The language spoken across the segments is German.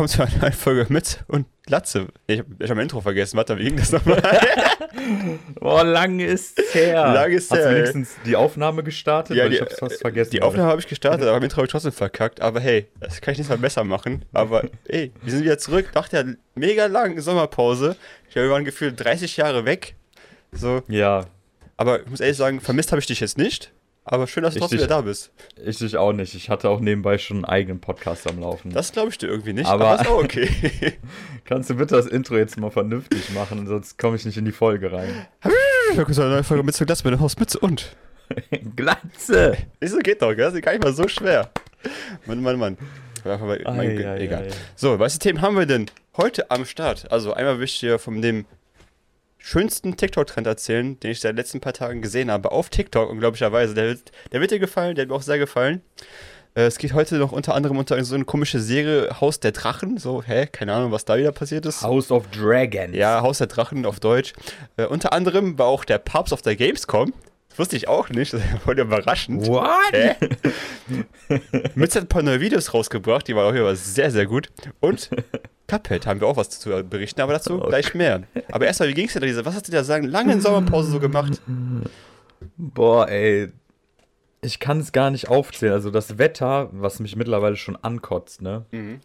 willkommen zu einer neuen Folge mit und Latze. Ich, ich habe mein Intro vergessen, warte, wie ging das nochmal? Boah, lang ist her. Lang ist Hast her, du ey. wenigstens die Aufnahme gestartet? Ja, Weil die- ich hab's fast vergessen. Die. Aufnahme habe ich gestartet, aber mein Intro habe ich trotzdem verkackt. Aber hey, das kann ich nicht mal besser machen. Aber ey, wir sind wieder zurück nach der mega langen Sommerpause. Ich glaube, wir waren gefühlt 30 Jahre weg. So, Ja, aber ich muss ehrlich sagen, vermisst habe ich dich jetzt nicht. Aber schön, dass du Ich trotzdem dich- wieder da bist. ich dich auch nicht. Ich hatte auch nebenbei schon einen eigenen Podcast am Laufen. Das glaube ich dir irgendwie nicht, Aber- aber, ist auch okay. Kannst du bitte das Intro jetzt mal vernünftig machen, sonst komme ich nicht in die Folge rein. Willkommen zu einer neuen Folge mit zu Glas mit dem Haus Mütze und. Glatze! Wieso geht doch, gell? Das ist gar nicht mal so schwer. Mann, Mann, Mann. Ei, ei, egal. ei. So, welche Themen haben wir denn heute am Start? Also einmal will ich dir von dem schönsten TikTok-Trend erzählen, den ich seit den letzten paar Tagen gesehen habe, auf TikTok, unglaublicherweise. Der wird, der wird dir gefallen, der hat mir auch sehr gefallen. Äh, Es geht heute noch unter anderem unter so eine komische Serie Haus der Drachen. So, hä? Keine Ahnung, was da wieder passiert ist. House of Dragons. Ja, Haus der Drachen auf Deutsch. Äh, unter anderem war auch der Papst auf der Gamescom. Das wusste ich auch nicht, das war voll überraschend. What? Mütze hat ein paar neue Videos rausgebracht, die waren auch wieder sehr, sehr gut. Und Cuphead haben wir auch was zu berichten, aber dazu gleich mehr. Aber erstmal, wie ging es dir da, Lisa? Was hast du da sagen? Lange Sommerpause so gemacht? Boah, ey. Ich kann es gar nicht aufzählen. Also das Wetter, was mich mittlerweile schon ankotzt, ne? Mhm.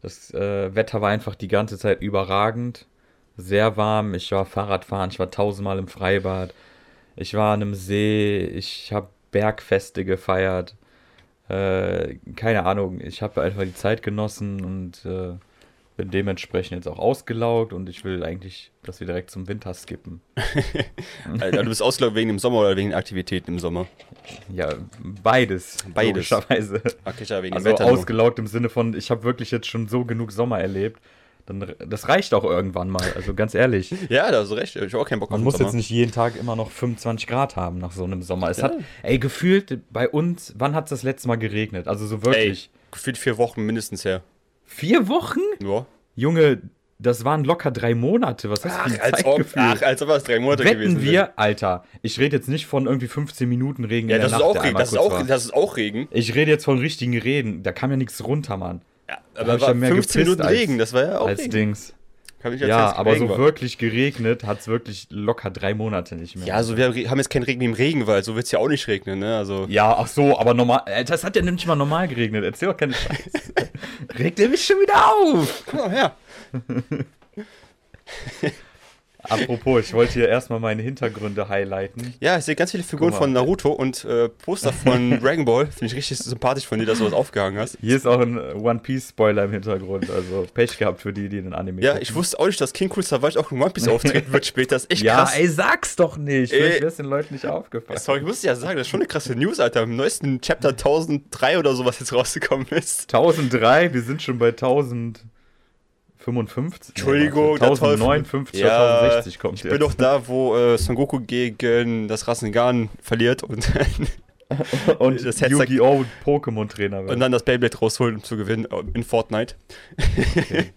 Das äh, Wetter war einfach die ganze Zeit überragend. Sehr warm. Ich war Fahrradfahren, ich war tausendmal im Freibad. Ich war an einem See, ich habe Bergfeste gefeiert. Äh, keine Ahnung, ich habe einfach die Zeit genossen und äh, bin dementsprechend jetzt auch ausgelaugt und ich will eigentlich, dass wir direkt zum Winter skippen. Alter, du bist ausgelaugt wegen dem Sommer oder wegen den Aktivitäten im Sommer? Ja, beides. Beides. Logischerweise. Okay, ja, wegen Also nur. ausgelaugt im Sinne von, ich habe wirklich jetzt schon so genug Sommer erlebt. Dann, das reicht auch irgendwann mal, also ganz ehrlich. Ja, da hast du recht. Ich habe auch keinen Bock Man auf den muss Sommer. jetzt nicht jeden Tag immer noch 25 Grad haben nach so einem Sommer. Es Ja. hat, ey, gefühlt bei uns, wann hat es das letzte Mal geregnet? Also so Ey, wirklich. gefühlt vier Wochen mindestens her. Vier Wochen? Ja. Junge, das waren locker drei Monate. Was ist das für ein als ob, ach, als ob das drei Monate gewesen Wetten wären. wir, Alter, ich rede jetzt nicht von irgendwie 15 Minuten Regen Ja, in das der ist, Nacht, auch Regen, das, ist auch, das ist auch Regen. Ich rede jetzt von richtigen Reden. Da kam ja nichts runter, Mann. Ja, aber war ja mehr 15 Minuten gepisst als- Regen, das war ja auch als Regen. Dings. Kann ich erzählen, Ja, es aber Regen so wirklich geregnet hat es wirklich locker drei Monate nicht mehr. Ja, also wir haben jetzt keinen Regen wie im Regenwald, so wird es ja auch nicht regnen, ne? Also, Ja, ach so, aber normal. äh, Das hat ja nicht mal normal geregnet. Erzähl doch keine Scheiße. Regt er mich schon wieder auf? komm mal her. Apropos, ich wollte hier erstmal meine Hintergründe highlighten. Ja, ich sehe ganz viele Figuren mal. von Naruto und äh, Poster von Dragon Ball. Finde ich richtig sympathisch von dir, dass du was aufgehangen hast. Hier ist auch ein One Piece Spoiler im Hintergrund. Also Pech gehabt für die, die den Anime Ja, gucken. ich wusste auch nicht, dass King Cool Savage auch in One Piece auftreten wird später. Das ist echt Ja, krass. ey, sag's doch nicht. Ey. Vielleicht wäre es den Leuten nicht aufgefallen. Sorry, ich musste ja sagen, das ist schon eine krasse News, Alter. Im neuesten Chapter 1003 oder sowas jetzt rausgekommen ist. 1003, wir sind schon bei 1055. Entschuldigung, Nee, der warte, Teufel. 1059 Ja, oder 1060 kommt Ich bin doch da, wo äh, Son Goku gegen das Rasengan verliert und, und das Yu-Gi-Oh! Pokémon-Trainer wird. und dann das Beyblade rausholen, um zu gewinnen äh, in Fortnite.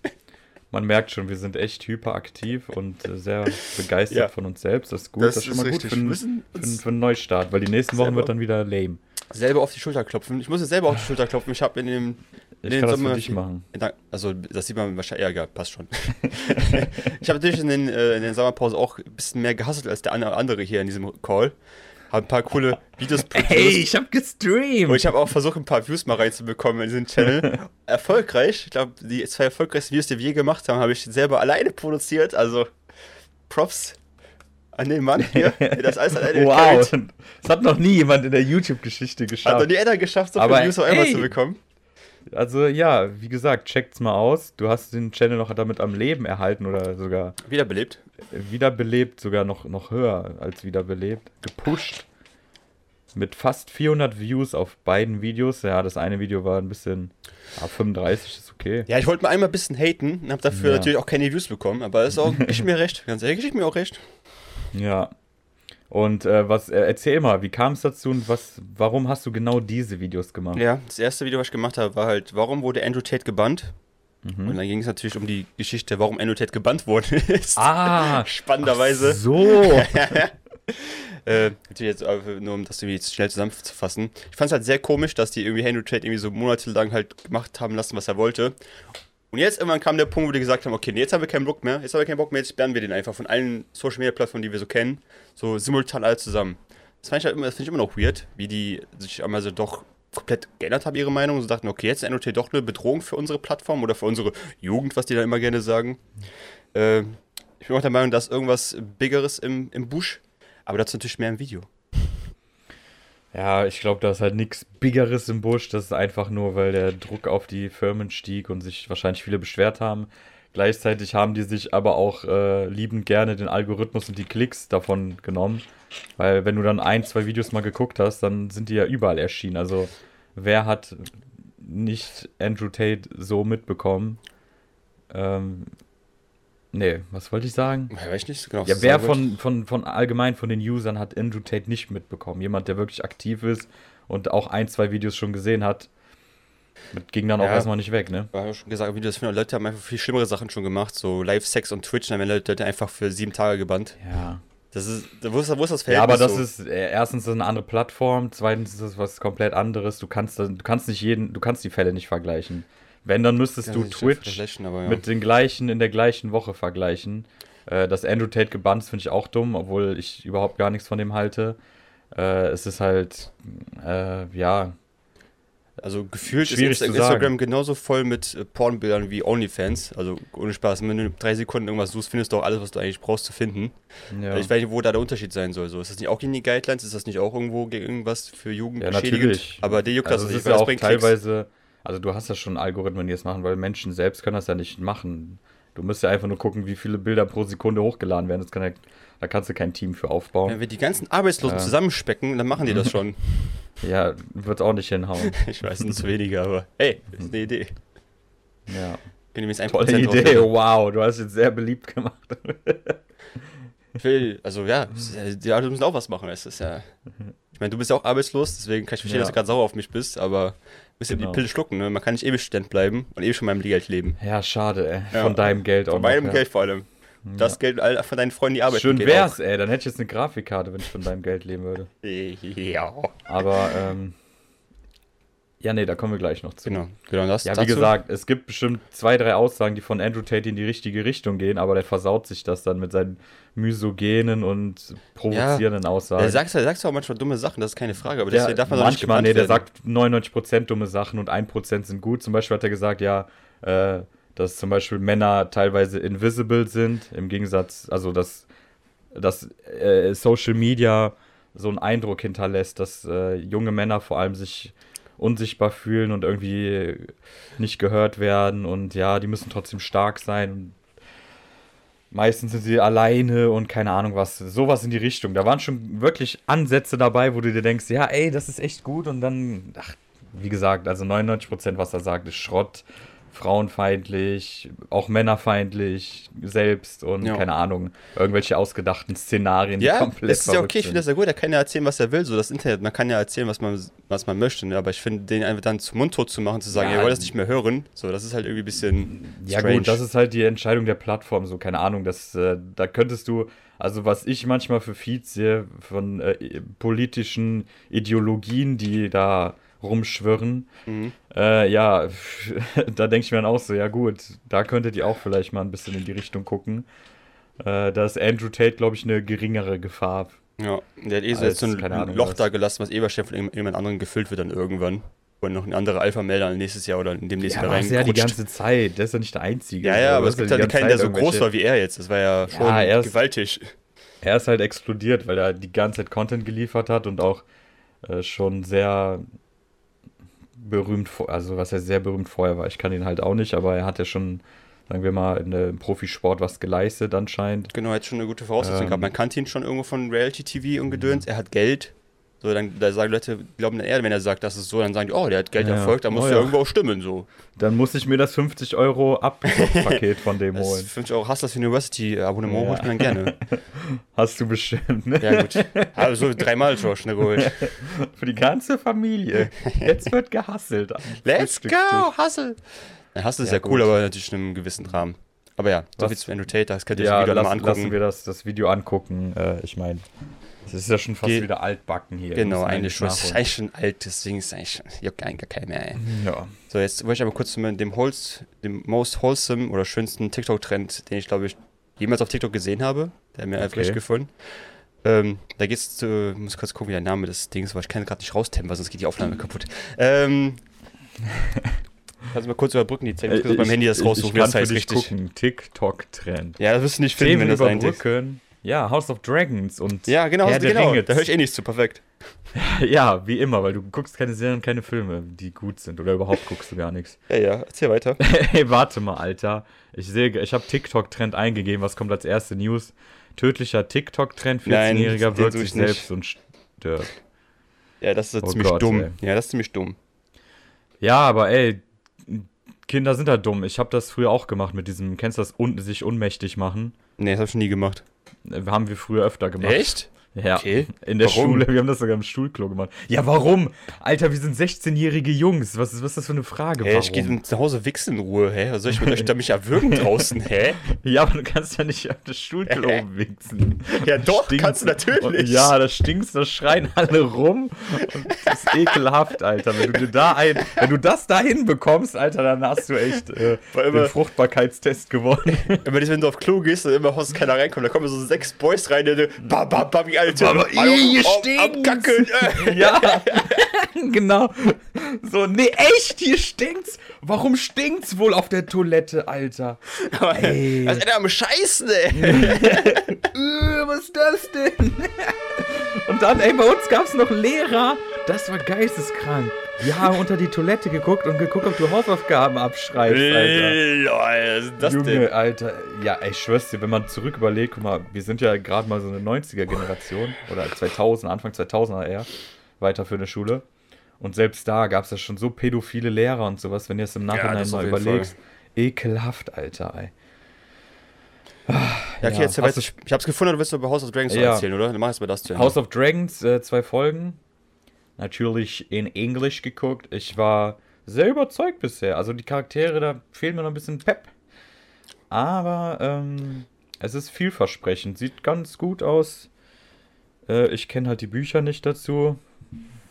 Man merkt schon, wir sind echt hyperaktiv und äh, sehr begeistert Ja. von uns selbst. Das ist gut, Das das, ist schon mal gut richtig. für, müssen für, einen- uns für einen Neustart, weil die nächsten Wochen selber- wird dann wieder lame. Selber auf die Schulter klopfen. Ich muss jetzt selber auf die Schulter klopfen. Ich habe in dem. Ich in den kann das für Sommer- dich machen. Also, das sieht man wahrscheinlich. Ja, egal, passt schon. ich habe natürlich in den, äh, in den Sommerpause auch ein bisschen mehr gehasselt als der andere- hier in diesem Call. Habe ein paar coole Videos produced. hab gestreamt! Und ich habe auch versucht, ein paar Views mal reinzubekommen in diesen Channel. Erfolgreich. Ich glaube, die zwei erfolgreichsten Videos, die wir je gemacht haben, habe ich selber alleine produziert. Also, Props an den Mann hier, der das alles alleine Wow, das hat noch nie jemand in der YouTube-Geschichte Hat noch geschafft. nie einer geschafft, so viele Views auf einmal zu bekommen. Also ja, wie gesagt, checkt's mal aus. Du hast den Channel noch damit am Leben erhalten oder sogar Wiederbelebt. wiederbelebt, sogar noch, noch höher als wiederbelebt. Gepusht. Mit fast 400 Views auf beiden Videos. Ja, das eine Video war ein bisschen. Ah, 35 ist okay. Ja, ich wollte mal einmal ein bisschen haten und habe dafür Ja. natürlich auch keine Views bekommen, aber ist auch, ich mir recht. Ganz ehrlich, ich mir auch recht. Ja. Und äh, was, äh, erzähl mal, wie kam es dazu und was, warum hast du genau diese Videos gemacht? Ja, das erste Video, was ich gemacht habe, war halt, warum wurde Andrew Tate gebannt? Mhm. Und dann ging es natürlich um die Geschichte, warum Andrew Tate gebannt worden ist. Ah, Spannenderweise. so. Äh, natürlich jetzt äh, nur um das irgendwie jetzt schnell zusammenzufassen. Ich fand es halt sehr komisch, dass die irgendwie Andrew Tate irgendwie so monatelang halt gemacht haben lassen, was er wollte. Und jetzt irgendwann kam der Punkt, wo die gesagt haben, okay, nee, jetzt haben wir keinen Bock mehr, jetzt haben wir keinen Bock mehr, jetzt sperren wir den einfach von allen Social Media Plattformen, die wir so kennen, so simultan alle zusammen. Das fand ich halt immer, finde ich immer noch weird, wie die sich einmal so doch komplett geändert haben, ihre Meinung, und so dachten, okay, jetzt ist NOT doch eine Bedrohung für unsere Plattform oder für unsere Jugend, was die da immer gerne sagen. Äh, ich bin auch der Meinung, dass irgendwas Biggeres im, im Busch, aber dazu natürlich mehr im Video. Ja, ich glaube, da ist halt nichts Biggeres im Busch. Das ist einfach nur, weil der Druck auf die Firmen stieg und sich wahrscheinlich viele beschwert haben. Gleichzeitig haben die sich aber auch äh, liebend gerne den Algorithmus und die Klicks davon genommen. Weil wenn du dann ein, zwei Videos mal geguckt hast, dann sind die ja überall erschienen. Also wer hat nicht Andrew Tate so mitbekommen? Ähm, nee, was wollte ich sagen? Ja, weiß ich nicht genau. Ja, wer von, von, von allgemein von den Usern hat Andrew Tate nicht mitbekommen? Jemand, der wirklich aktiv ist und auch ein, zwei Videos schon gesehen hat, ging dann auch Ja. erstmal nicht weg, ne? war ja schon gesagt, wie das für Leute haben einfach viel schlimmere Sachen schon gemacht, so Live-Sex und Twitch, dann werden Leute einfach für sieben Tage gebannt. Ja. Das ist, wo ist, wo ist das Ja, aber Verhältnis das so? ist äh, erstens ist eine andere Plattform, zweitens ist es was komplett anderes. Du kannst, das- du kannst nicht jeden, du kannst die Fälle nicht vergleichen. Wenn, dann müsstest Ja, du nicht Twitch ja. mit den gleichen in der gleichen Woche vergleichen. Äh, dass Andrew Tate gebannt ist, finde ich auch dumm, obwohl ich überhaupt gar nichts von dem halte. Äh, es ist halt, äh, ja, Also gefühlt Schwierig ist Instagram sagen. genauso voll mit äh, Pornbildern wie OnlyFans. Also ohne Spaß, wenn du drei Sekunden irgendwas suchst, findest du auch alles, was du eigentlich brauchst zu finden. ja. Ich weiß nicht, wo da der Unterschied sein soll. So, ist das nicht auch gegen die Guidelines? Ist das nicht auch irgendwo gegen irgendwas für Jugend Ja, natürlich. Aber der juckt das Also es nicht, ist weil ja das auch bringt Klicks. Also du hast ja schon Algorithmen, die es machen, weil Menschen selbst können das ja nicht machen. Du musst ja einfach nur gucken, wie viele Bilder pro Sekunde hochgeladen werden. Das kann ja, da kannst du kein Team für aufbauen. Wenn wir die ganzen Arbeitslosen Ja. zusammenspecken, dann machen die das schon. Ja, wird auch nicht hinhauen. ich weiß, es sind weniger, aber hey, ist eine Idee. Ja. Können wir jetzt 1% Tolle Idee, wow, du hast jetzt sehr beliebt gemacht. Ich will, also ja, die Leute müssen auch was machen. Es ist ja. Ich meine, du bist ja auch arbeitslos, deswegen kann ich verstehen, Ja. dass du gerade sauer auf mich bist, aber ihr Genau. die Pille schlucken, ne? Man kann nicht ewig Student bleiben und ewig von meinem Geld leben. Ja, schade, ey. Ja. Von deinem Geld auch Von meinem noch, Geld vor allem. Das Geld all- von deinen Freunden, die ja. arbeiten. Schön wär's, ey. Dann hätte ich jetzt eine Grafikkarte, wenn ich von deinem Geld leben würde. Auch. Ja. Aber, ähm. Ja, nee, da kommen wir gleich noch zu. Genau, genau das. Ja, wie dazu. gesagt, es gibt bestimmt zwei, drei Aussagen, die von Andrew Tate in die richtige Richtung gehen, aber der versaut sich das dann mit seinen misogenen und provozierenden Aussagen. Der sagt, der sagt auch manchmal dumme Sachen, das ist keine Frage, aber Der- deswegen darf man nicht manchmal, gebannt nee, der werden. sagt 99% dumme Sachen und 1% sind gut. Zum Beispiel hat er gesagt, ja, äh, dass zum Beispiel Männer teilweise invisible sind, im Gegensatz, also dass, dass äh, Social Media so einen Eindruck hinterlässt, dass äh, junge Männer vor allem sich unsichtbar fühlen und irgendwie nicht gehört werden und ja, die müssen trotzdem stark sein meistens sind sie alleine und keine Ahnung was, sowas in die Richtung. Da waren schon wirklich Ansätze dabei, wo du dir denkst, ja, ey, das ist echt gut und dann, ach, wie gesagt, also 99%, was er sagt, ist Schrott, frauenfeindlich, auch männerfeindlich selbst und Ja. keine Ahnung, irgendwelche ausgedachten Szenarien, die Ja, komplett das ist ja okay, ich finde das ja gut, er kann ja erzählen, was er will, so das Internet, man kann ja erzählen, was man, was man möchte, ne? aber ich finde, den einfach dann zum Mundtot zu machen, zu sagen, Ja, ihr wollt das nicht mehr hören, so, das ist halt irgendwie ein bisschen Ja strange. gut, das ist halt die Entscheidung der Plattform, so keine Ahnung, das, äh, da könntest du, also was ich manchmal für Feeds sehe von äh, politischen Ideologien, die da rumschwirren, Mhm. äh, ja, da denke ich mir dann auch so, ja gut, da könntet ihr auch vielleicht mal ein bisschen in die Richtung gucken. Äh, da ist Andrew Tate, glaube ich, eine geringere Gefahr. Ja, der hat eh so Als, jetzt so ein Ahnung, Loch was. da gelassen, was eh wahrscheinlich von irgend- irgendjemand anderem gefüllt wird dann irgendwann. Und noch ein anderer Alpha-Melder nächstes Jahr oder in dem nächsten Ja, Jahr ist ja die ganze Zeit, der ist ja nicht der Einzige. Ja, ja, Du aber es ja gibt halt keinen, der so groß irgendwelche- war wie er jetzt. Das war ja schon er ist- gewaltig. Er ist halt explodiert, weil er die ganze Zeit Content geliefert hat und auch äh, schon sehr berühmt, vor- also was er sehr berühmt vorher war. Ich kann ihn halt auch nicht, aber er hat ja schon, sagen wir mal, in, im Profisport was geleistet anscheinend. Genau, er hat schon eine gute Voraussetzung Ähm. gehabt. Man kannte ihn schon irgendwo von Reality-TV und Gedöns. Er hat Geld. So, dann da sagen Leute, glauben dann eher, wenn er sagt, das ist so, dann sagen die, oh, der hat Geld Ja. erfolgt, da muss Oh, ja irgendwo auch stimmen, so. Dann muss ich mir das 50 Euro Abpaket von dem Das holen. 50 Euro Hustlers University-Abonnement Ja. hol ich mir dann gerne. Hast du bestimmt, ne? Ja, gut. Habe so dreimal schon schnell geholt. Für die ganze Familie. Jetzt wird gehasselt. Let's go, Hustle! Ja, Hustle ist Ja, ja, cool, aber natürlich in einem gewissen Rahmen. Aber ja, so Was- viel zu Tate, das könnt ihr Ja, euch wieder lass, mal lassen angucken. wir das, das Video angucken. Äh, ich meine, Das ist ja schon fast wieder altbacken hier. Genau, eigentlich schon. Das ist eigentlich schon alt, deswegen ist es eigentlich schon, juckt eigentlich gar keinen mehr, ey. Ja. So, jetzt wollte ich aber kurz zu dem, Holz, dem most wholesome oder schönsten TikTok-Trend, den ich glaube ich jemals auf TikTok gesehen habe. Der hat mir einfach Okay. richtig gefallen. Ähm, da geht's zu, muss kurz gucken, wie der Name des Dings war. Ich kann gerade nicht raustempen, weil sonst geht die Aufnahme kaputt. Ähm, kannst du mal kurz überbrücken, die Zeit. Ich muss kurz beim Handy das raussuchen, ich das kann heißt für dich richtig. gucken. TikTok-Trend. Ja, das wirst du nicht finden, wenn Themen das eigentlich. Ja, House of Dragons und Ja, genau, Herr der genau. Ringe. Da höre ich eh nichts zu, perfekt. Ja, wie immer, weil du guckst keine Serien, keine Filme, die gut sind. Oder überhaupt guckst du gar nichts. Ja, ja, erzähl weiter. Hey, warte mal, Alter. Ich sehe, ich habe TikTok-Trend eingegeben. Was kommt als erste News? Tödlicher TikTok-Trend. Nein, 14-Jähriger den wirkt such sich nicht. selbst und stirbt. Ja, das ist Oh ziemlich Gott, dumm. ey. Ja, das ist ziemlich dumm. Ja, aber ey, Kinder sind halt dumm. Ich habe das früher auch gemacht mit diesem, kennst du das, un sich ohnmächtig machen? Nee, das hab ich nie gemacht. Äh, Haben wir früher öfter gemacht. Echt? Ja. Okay. In der Warum? Schule, wir haben das sogar im Stuhlklo gemacht. Ja, warum? Alter, wir sind 16-jährige Jungs. Was ist, was ist das für eine Frage? Hä, warum? ich gehe zu Hause wichsen in Ruhe, hä? Soll ich mit euch da mich erwürgen draußen, hä? Ja, aber du kannst ja nicht auf das Stuhlklo wichsen. Ja, doch, Stinkt. kannst du natürlich. Und, ja, da stinkst, da schreien alle rum. Und das ist ekelhaft, Alter. Wenn du dir da ein, wenn du das da hinbekommst, Alter, dann hast du echt äh, immer- den Fruchtbarkeitstest gewonnen. Immer wenn du auf Klo gehst und immer Haus keiner reinkommt, da kommen so sechs Boys rein, die bam, bam, bam, Alter. Aber ihr Kackeln, äh. ja, genau. So, nee, echt, hier stinkt's. Warum stinkt's wohl auf der Toilette, Alter? Ey. Was ist denn am Scheißen, ey? Äh, was ist das denn? Und dann, ey, bei uns gab's noch Lehrer. Das war geisteskrank. Die haben unter die Toilette geguckt und geguckt, ob du Hausaufgaben abschreibst, Alter. Was ist das Junge, denn? Alter. Ja, ich schwör's dir, wenn man zurück überlegt, guck mal, wir sind ja gerade mal so eine 90er-Generation oder 2000, Anfang 2000er eher, weiter für eine Schule. Und selbst da gab's ja schon so pädophile Lehrer und sowas, wenn du es im Nachhinein das mal überlegst. Ekelhaft, Alter, ey. Ja, okay, Ja, jetzt du, ich hab's gefunden, du willst über House of Dragons Ja. erzählen, oder? Dann mach jetzt mal das zu Ende. House of Dragons, äh, zwei Folgen. Natürlich in Englisch geguckt. Ich war sehr überzeugt bisher. Also die Charaktere, da fehlt mir noch ein bisschen Pep. Aber ähm, es ist vielversprechend. Sieht ganz gut aus. Äh, ich kenne halt die Bücher nicht dazu.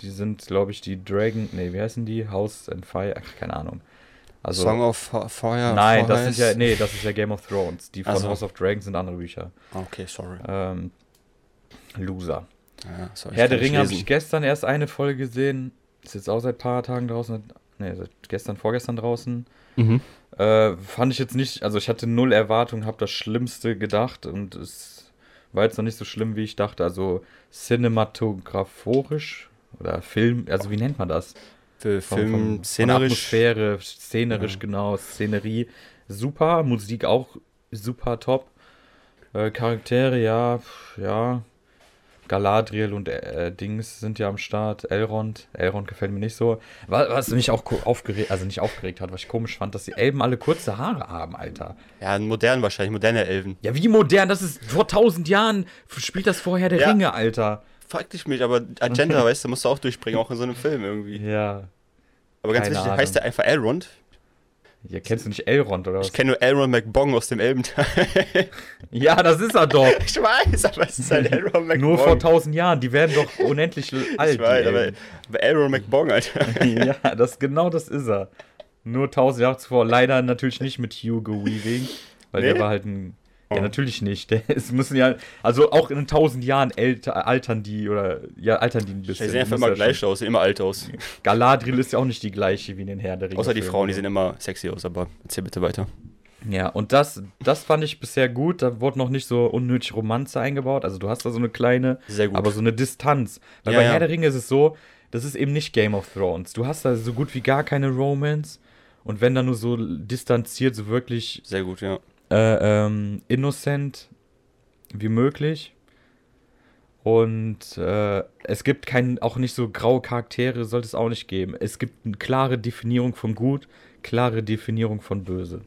Die sind, glaube ich, die Dragon. Nee, wie heißen die? House and Fire. Ach, keine Ahnung. Also, Song of Fire. nein, das sind ja. Nee, das ist ja Game of Thrones. Die von Ach so. House of Dragons sind andere Bücher. Okay, sorry. Ähm, Loser. Ja, Herr der Ringe habe ich gestern erst eine Folge gesehen. Ist jetzt auch seit ein paar Tagen draußen. Ne, seit gestern, vorgestern draußen. Mhm. Äh, fand ich jetzt nicht, also ich hatte null Erwartungen, habe das Schlimmste gedacht und es war jetzt noch nicht so schlimm, wie ich dachte. Also cinematographorisch oder Film, also wie nennt man das? Von- Film, von- von szenerisch. Atmosphäre, szenerisch, genau, Szenerie. Super, Musik auch super top. Äh, Charaktere, ja, ja. Galadriel und äh, Dings sind ja am Start. Elrond. Elrond gefällt mir nicht so. Was, was mich auch aufgeregt, also nicht aufgeregt hat, was ich komisch fand, dass die Elben alle kurze Haare haben, Alter. Ja, modern wahrscheinlich, moderne Elfen. Ja, wie modern, das ist vor tausend Jahren, spielt das vorher der Ja. Ringe, Alter. Frag dich mich, aber Agenda, weißt du, musst du auch durchbringen, auch in so einem Film irgendwie. Ja. Aber ganz Keine wichtig, Ahnung. heißt der einfach Elrond? Ja, kennst du nicht Elrond oder was? Ich kenne nur Elrond McBong aus dem Elbenteil. Ja, das ist er doch. ich weiß, aber es ist halt Elrond McBong. Nur vor tausend Jahren, die werden doch unendlich alt. Ich weiß, aber, aber Elrond McBong, Alter. ja, das genau das ist er. Nur tausend Jahre zuvor. Leider natürlich nicht mit Hugo Weaving, weil Nee? der war halt ein. Ja, natürlich nicht. Es müssen ja, also auch in tausend Jahren älter, altern die oder ja, altern die ein Die bisschen. sehen einfach immer gleich aus, sehen immer alt aus. Galadriel ist ja auch nicht die gleiche wie in den Herr der Ringe. Außer die. Frauen, die sehen immer sexy aus, aber erzähl bitte weiter. Ja, und das, das fand ich bisher gut. Da wurde noch nicht so unnötig Romanze eingebaut. Also du hast da so eine kleine, Sehr gut. aber so eine Distanz. Weil Ja, bei ja. Herr der Ringe ist es so, das ist eben nicht Game of Thrones. Du hast da so gut wie gar keine Romance. Und wenn dann nur so distanziert, so wirklich Sehr gut, ja. Äh, ähm, innocent wie möglich. Und äh, es gibt kein, auch nicht so graue Charaktere, sollte es auch nicht geben. Es gibt eine klare Definierung von gut, klare Definierung von böse.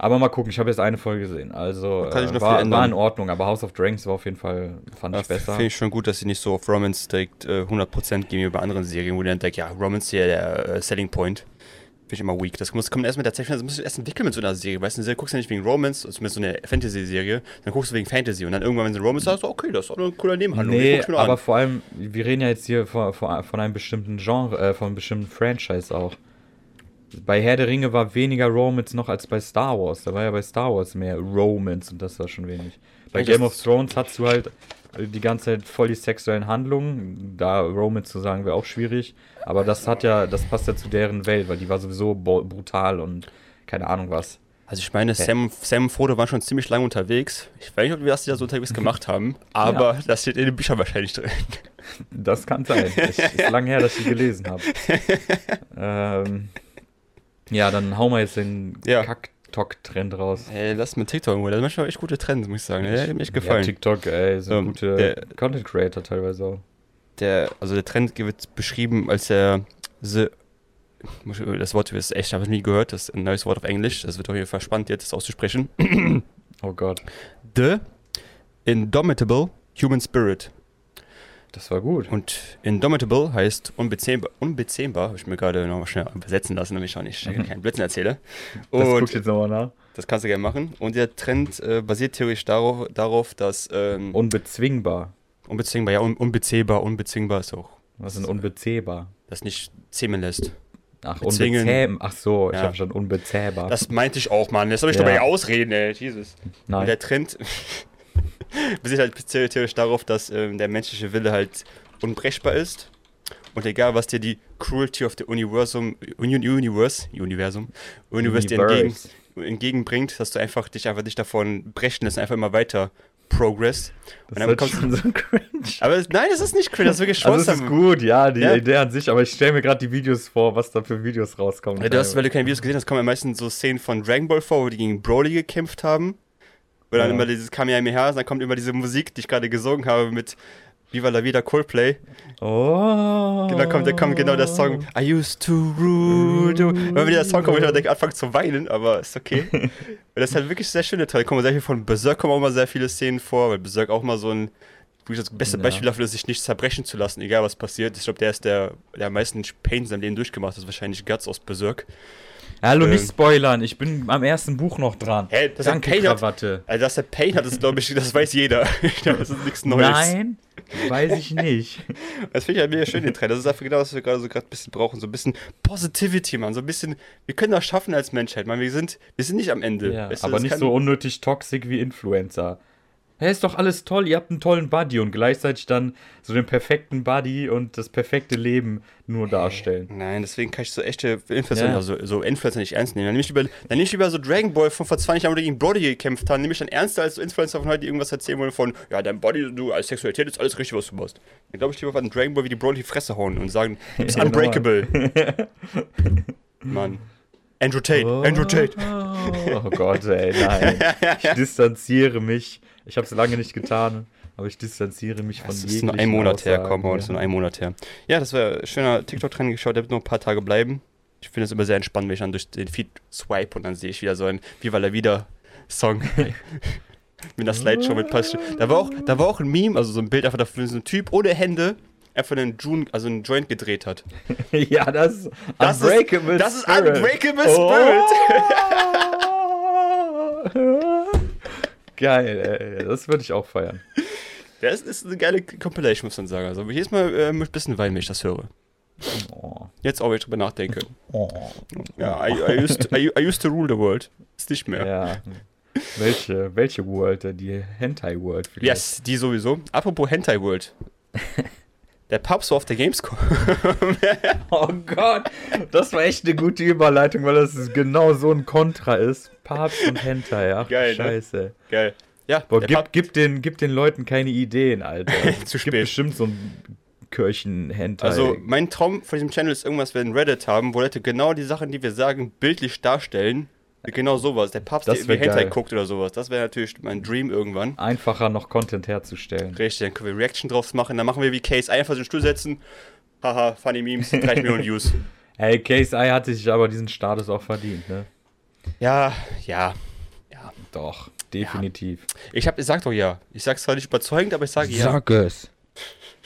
Aber mal gucken, ich habe jetzt eine Folge gesehen. Also Da kann ich äh, noch war, war in Ordnung, aber House of Dragons war auf jeden Fall, fand ich besser. Finde ich schon gut, dass sie nicht so auf Romance direkt äh, 100% gehen wie bei anderen Serien, wo die dann denken, ja, Romance ist ja der äh, Selling Point. Ich immer weak. Das muss kommen erst mit der Zeit, das musst du erst entwickeln mit so einer Serie. Weißt du, eine Serie guckst du nicht wegen Romance, zumindest so eine Fantasy-Serie, dann guckst du wegen Fantasy und dann irgendwann, wenn sie Romance sagst, du, okay, das ist auch ein cooler Nebenhandlung. Nee, aber an. vor allem, wir reden ja jetzt hier von, von, von einem bestimmten Genre, äh, von einem bestimmten Franchise auch. Bei Herr der Ringe war weniger Romance noch als bei Star Wars. Da war ja bei Star Wars mehr Romance und das war schon wenig. Bei Game of Thrones hast du halt die ganze Zeit voll die sexuellen Handlungen. Da Romance zu sagen wäre auch schwierig. Aber das hat ja, das passt ja zu deren Welt, weil die war sowieso brutal und keine Ahnung was. Also ich meine, Sam, Sam und Frodo waren schon ziemlich lange unterwegs. Ich weiß nicht, was die da so unterwegs gemacht haben, aber das steht in den Büchern wahrscheinlich drin. Das kann sein. Es ist lange her, dass ich die gelesen habe. ähm, ja, dann hauen wir jetzt den Ja. Kack-Tok-Trend raus. Ey, lass mal TikTok irgendwo. Das sind manchmal echt gute Trends, muss ich sagen. Der hat mir echt Ja, gefallen. TikTok, ey, sind Ähm, gute der- Content Creator teilweise auch. der, also der Trend wird beschrieben als der The, ich- das Wort ist echt, habe ich nie gehört, das ist ein neues Wort auf Englisch, das wird auf jeden Fall spannend jetzt das auszusprechen. Oh Gott, The Indomitable Human Spirit. Das war gut. Und Indomitable heißt unbezähmbar, unbezähmbar, habe ich mir gerade noch mal schnell übersetzen lassen, damit ich auch nicht Mhm. keinen Blödsinn erzähle. Das guckt Und jetzt nochmal nach. das kannst du gerne machen. Und der Trend äh, basiert theoretisch darauf, darauf dass ähm, Unbezwingbar. unbezwingbar, ja, un unbezähbar, unbezwingbar ist auch, Was ist denn unbezähbar? das nicht zähmen lässt. Ach, Bezwingen. unbezähm. Ach so, ich Ja. habe schon unbezähbar. Das meinte ich auch, Mann. Jetzt soll ich Ja. dabei ausreden, ey. Jesus. Und Nein. der Trend basiert halt theoretisch darauf, dass ähm, der menschliche Wille halt unbrechbar ist. Und egal, was dir die Cruelty of the Universum, Uni Universe, Universum, Universe dir entgegen, entgegenbringt, dass du einfach dich einfach nicht davon brechen lässt, einfach immer weiter progress. Und Das dann wird kommst schon so cringe. aber es- nein, das ist nicht cringe, das ist wirklich Also es Spaß. ist gut, ja, die Ja. Idee an sich, aber ich stelle mir gerade die Videos vor, was da für Videos rauskommen. Ja, du hast, weil du keine Videos gesehen hast, kommen ja meistens so Szenen von Dragon Ball vor, wo die gegen Broly gekämpft haben. Wo dann Ja. immer dieses Kamehameha, dann kommt immer diese Musik, die ich gerade gesungen habe mit Viva la Vida Coldplay. Oh. Und dann kommt, da kommt genau der Song I used to rule. you. Und wenn wieder der Song kommt, ich denke, anfangen zu weinen, aber ist okay. Und das ist halt wirklich sehr schöne Teil. Kommen sehr viel von Berserk kommen auch mal sehr viele Szenen vor, weil Berserk auch mal so ein das beste Ja. Beispiel dafür ist, sich nicht zerbrechen zu lassen, egal was passiert. Ich glaube, der ist der, der am meisten Pain in seinem Leben durchgemacht hat, ist wahrscheinlich Guts aus Berserk. Hallo, Ähm. nicht spoilern, ich bin am ersten Buch noch dran. Hä, das hat Danke, Pain hat- Krawatte. Also, dass er Pain hat, das glaube ich, das weiß jeder. Glaube, das ist nichts Neues. Nein, weiß ich nicht. Das finde ich halt mega schön, den Trend. Das ist einfach genau, was wir gerade so gerade ein bisschen brauchen. So ein bisschen Positivity, man. So ein bisschen, wir können das schaffen als Menschheit, man. Wir sind, wir sind nicht am Ende. Ja, Weißt du, aber nicht kann- so unnötig toxisch wie Influencer. Hey, ist doch alles toll, ihr habt einen tollen Buddy und gleichzeitig dann so den perfekten Buddy und das perfekte Leben nur darstellen. Nein, deswegen kann ich so echte Influencer, Ja. also so Influencer nicht ernst nehmen. Dann nehme ich lieber, dann nehme ich lieber so Dragon Ball von vor 20 Jahren, wo die gegen Brody gekämpft haben, nehme ich dann ernster als so Influencer von heute, die irgendwas erzählen wollen von, ja, dein Body, du, als Sexualität ist alles richtig, was du machst. Dann glaube ich lieber an Dragon Ball, wie die Brody die Fresse hauen und sagen, du bist Ja, unbreakable. Mann. Andrew Tate, Andrew Tate. Oh, oh Gott, ey, nein. Ich distanziere mich. Ich habe es lange nicht getan, aber ich distanziere mich von Das ist nur ein Monat her, Aussagen, komm, das ist nur ein Monat her. Ja, das war ein schöner TikTok-Trend geschaut, der wird noch ein paar Tage bleiben. Ich finde es immer sehr entspannt, wenn ich dann durch den Feed swipe und dann sehe ich wieder so ein Viva la Vida Song. mit einer Slideshow mit Pass. Da war auch, da war auch ein Meme, also so ein Bild einfach dafür, so ein Typ ohne Hände einfach einen, June, also einen Joint gedreht hat. ja, das ist Das ist- Unbreakable das ist Spirit. Unbreakable Oh. Geil, ey. Das würde ich auch feiern. Das ist eine geile Compilation, muss man sagen. Also jedes Mal äh, ein bisschen weinen, wenn ich das höre. Oh. Jetzt auch, wenn ich drüber nachdenke. Oh. Ja, I, I, used, I, I used to rule the world. Ist nicht mehr. Ja. Welche, welche World? Die Hentai World vielleicht. Yes, die sowieso. Apropos Hentai World. Der Papst war auf der Gamescom. Oh Gott, das war echt eine gute Überleitung, weil das ist genau so ein Kontra ist. Papst und Hentai, ach Geil, ne? scheiße. Geil. Ja, Boah, gib, gib, den, gib den Leuten keine Ideen, Alter. Zu Es gibt spät. bestimmt so ein Kirchen-Hentai. Also, mein Traum von diesem Channel ist irgendwas, wir ein Reddit haben, wo Leute genau die Sachen, die wir sagen, bildlich darstellen. Genau sowas. Der Papst, Das der irgendwie Hentai guckt oder sowas. Das wäre natürlich mein Dream irgendwann. Einfacher noch Content herzustellen. Richtig, dann können wir Reaction drauf machen. Dann machen wir wie Case einfach so einen Stuhl setzen. Haha, funny Memes, 30 Millionen Views. Hey, Case Eye hatte sich aber diesen Status auch verdient, ne? Ja, ja. Ja. Doch, definitiv. Ich, hab, ich sag doch ja. Ich sag's zwar nicht überzeugend, aber ich sage ja. es.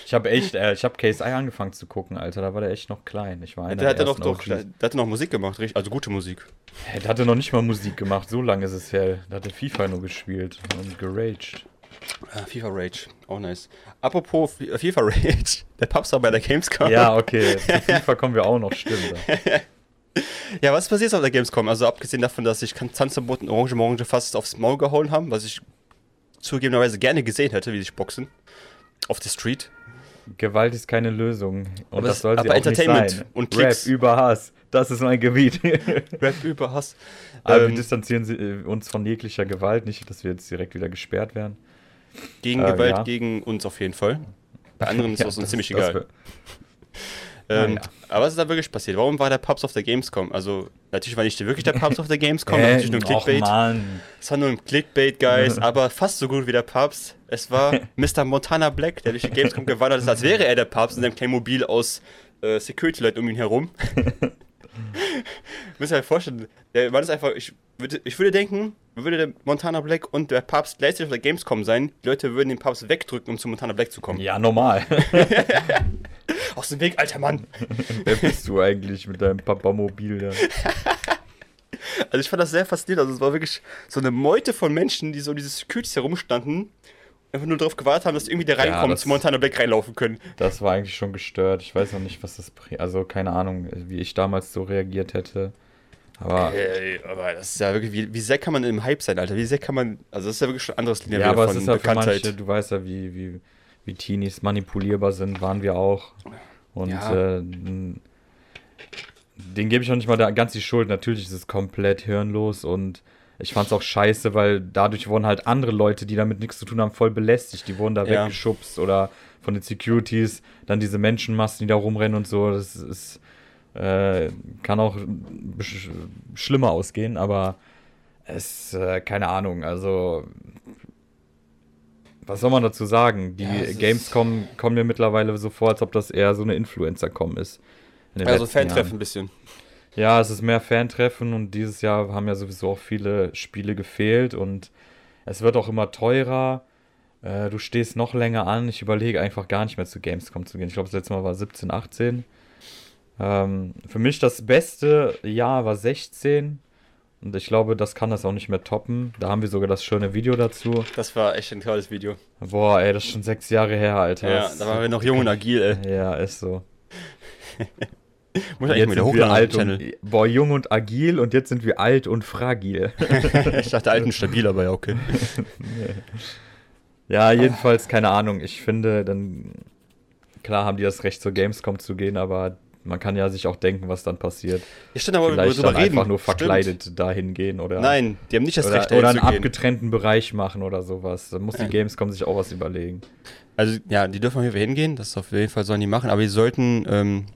Ich habe echt, äh, ich habe KSI angefangen zu gucken, Alter. Da war der echt noch klein. Ich war einer Der hatte der noch, ersten doch, der, der hatte noch Musik gemacht, richtig, also gute Musik. Hä, Der hatte noch nicht mal Musik gemacht. So lange ist es her. Da hat er FIFA nur gespielt und geraged. Ah, FIFA Rage, auch nice. Apropos F- FIFA Rage, der Papst war bei der Gamescom. Ja, okay. Zu FIFA kommen wir auch noch, stimmt. Ja, was passiert auf der Gamescom? Also abgesehen davon, dass sich Tanzverbot und Orange Morange fast aufs Maul gehauen haben, was ich zugegebenerweise gerne gesehen hätte, wie sich boxen. Auf der Street. Gewalt ist keine Lösung. Und Aber das soll sie aber auch nicht Entertainment sein. und Rap Klicks. über Hass. Das ist mein Gebiet. Rap über Hass. Aber wir Ähm, distanzieren sie, äh, uns von jeglicher Gewalt. Nicht, dass wir jetzt direkt wieder gesperrt werden. gegen äh, Gewalt, ja. gegen uns auf jeden Fall. Bei anderen ist Ja, das uns ziemlich egal. Ähm, ja. Aber was ist da wirklich passiert? Warum war der Papst auf der Gamescom? Also, natürlich war nicht wirklich der Papst auf der Gamescom, Äh, natürlich nur ein Clickbait. Es war nur ein Clickbait, Guys, aber fast so gut wie der Papst. Es war Mr. Montana Black, der durch die Gamescom gewandert ist, als wäre er der Papst in seinem kleinen Mobil aus äh, Security-Leuten um ihn herum. Müsst ihr euch vorstellen, der Mann ist einfach, ich würde, ich würde denken, würde der Montana Black und der Papst gleichzeitig auf der Gamescom sein, die Leute würden den Papst wegdrücken, um zu Montana Black zu kommen. Ja, normal. Aus dem Weg, alter Mann! Wer bist du eigentlich mit deinem Papamobil da? Also ich fand das sehr faszinierend. Also es war wirklich so eine Meute von Menschen, die so diese Securities herumstanden, einfach nur darauf gewartet haben, dass irgendwie der Ja, reinkommen, das- zu Montana Black reinlaufen können. Das war eigentlich schon gestört. Ich weiß noch nicht, was das. Also, keine Ahnung, wie ich damals so reagiert hätte. Aber. Ey, aber das ist ja wirklich, wie, wie sehr kann man im Hype sein, Alter? Wie sehr kann man, also das ist ja wirklich schon ein anderes Linie Ja, aber es von ist ja für Bekanntheit. manche, du weißt ja, wie, wie, wie Teenies manipulierbar sind, waren wir auch. Und Ja. äh, den gebe ich auch nicht mal da ganz die Schuld. Natürlich ist es komplett hirnlos und ich fand es auch scheiße, weil dadurch wurden halt andere Leute, die damit nichts zu tun haben, voll belästigt. Die wurden da Ja. weggeschubst oder von den Securities, dann diese Menschenmassen, die da rumrennen und so. Das ist, äh, kann auch besch- schlimmer ausgehen, aber es, äh, keine Ahnung, also was soll man dazu sagen? Die Ja, Gamescom kommen mir mittlerweile so vor, als ob das eher so eine Influencer-Com ist. Also Fan-Treffen ein bisschen. Ja, es ist mehr Fan-Treffen und dieses Jahr haben ja sowieso auch viele Spiele gefehlt und es wird auch immer teurer. Äh, du stehst noch länger an. Ich überlege einfach gar nicht mehr zu Gamescom zu gehen. Ich glaube, das letzte Mal war 17, 18. Ähm, für mich das beste Jahr war 16 und ich glaube, das kann das auch nicht mehr toppen. Da haben wir sogar das schöne Video dazu. Das war echt ein tolles Video. Boah, ey, das ist schon sechs Jahre her, Alter. Ja, Das- da waren wir noch jung und agil, ey. Ja, ist so. Muss ich Jetzt eigentlich wieder sind wir hochladen alt auf und, den Channel. boah, jung und agil und jetzt sind wir alt und fragil. ich dachte alten stabil, aber ja, okay. Ja, jedenfalls, keine Ahnung. Ich finde, dann, klar haben die das Recht zur Gamescom zu gehen, aber man kann ja sich auch denken, was dann passiert. Ich stand aber Vielleicht drüber dann reden. einfach nur Stimmt. verkleidet dahin gehen oder, Nein, die haben nicht das oder, Recht, oder dahin einen zu gehen. abgetrennten Bereich machen oder sowas. Da muss die Ja. Gamescom sich auch was überlegen. Also, ja, die dürfen auf jeden Fall hingehen, das auf jeden Fall sollen die machen, aber die sollten ähm,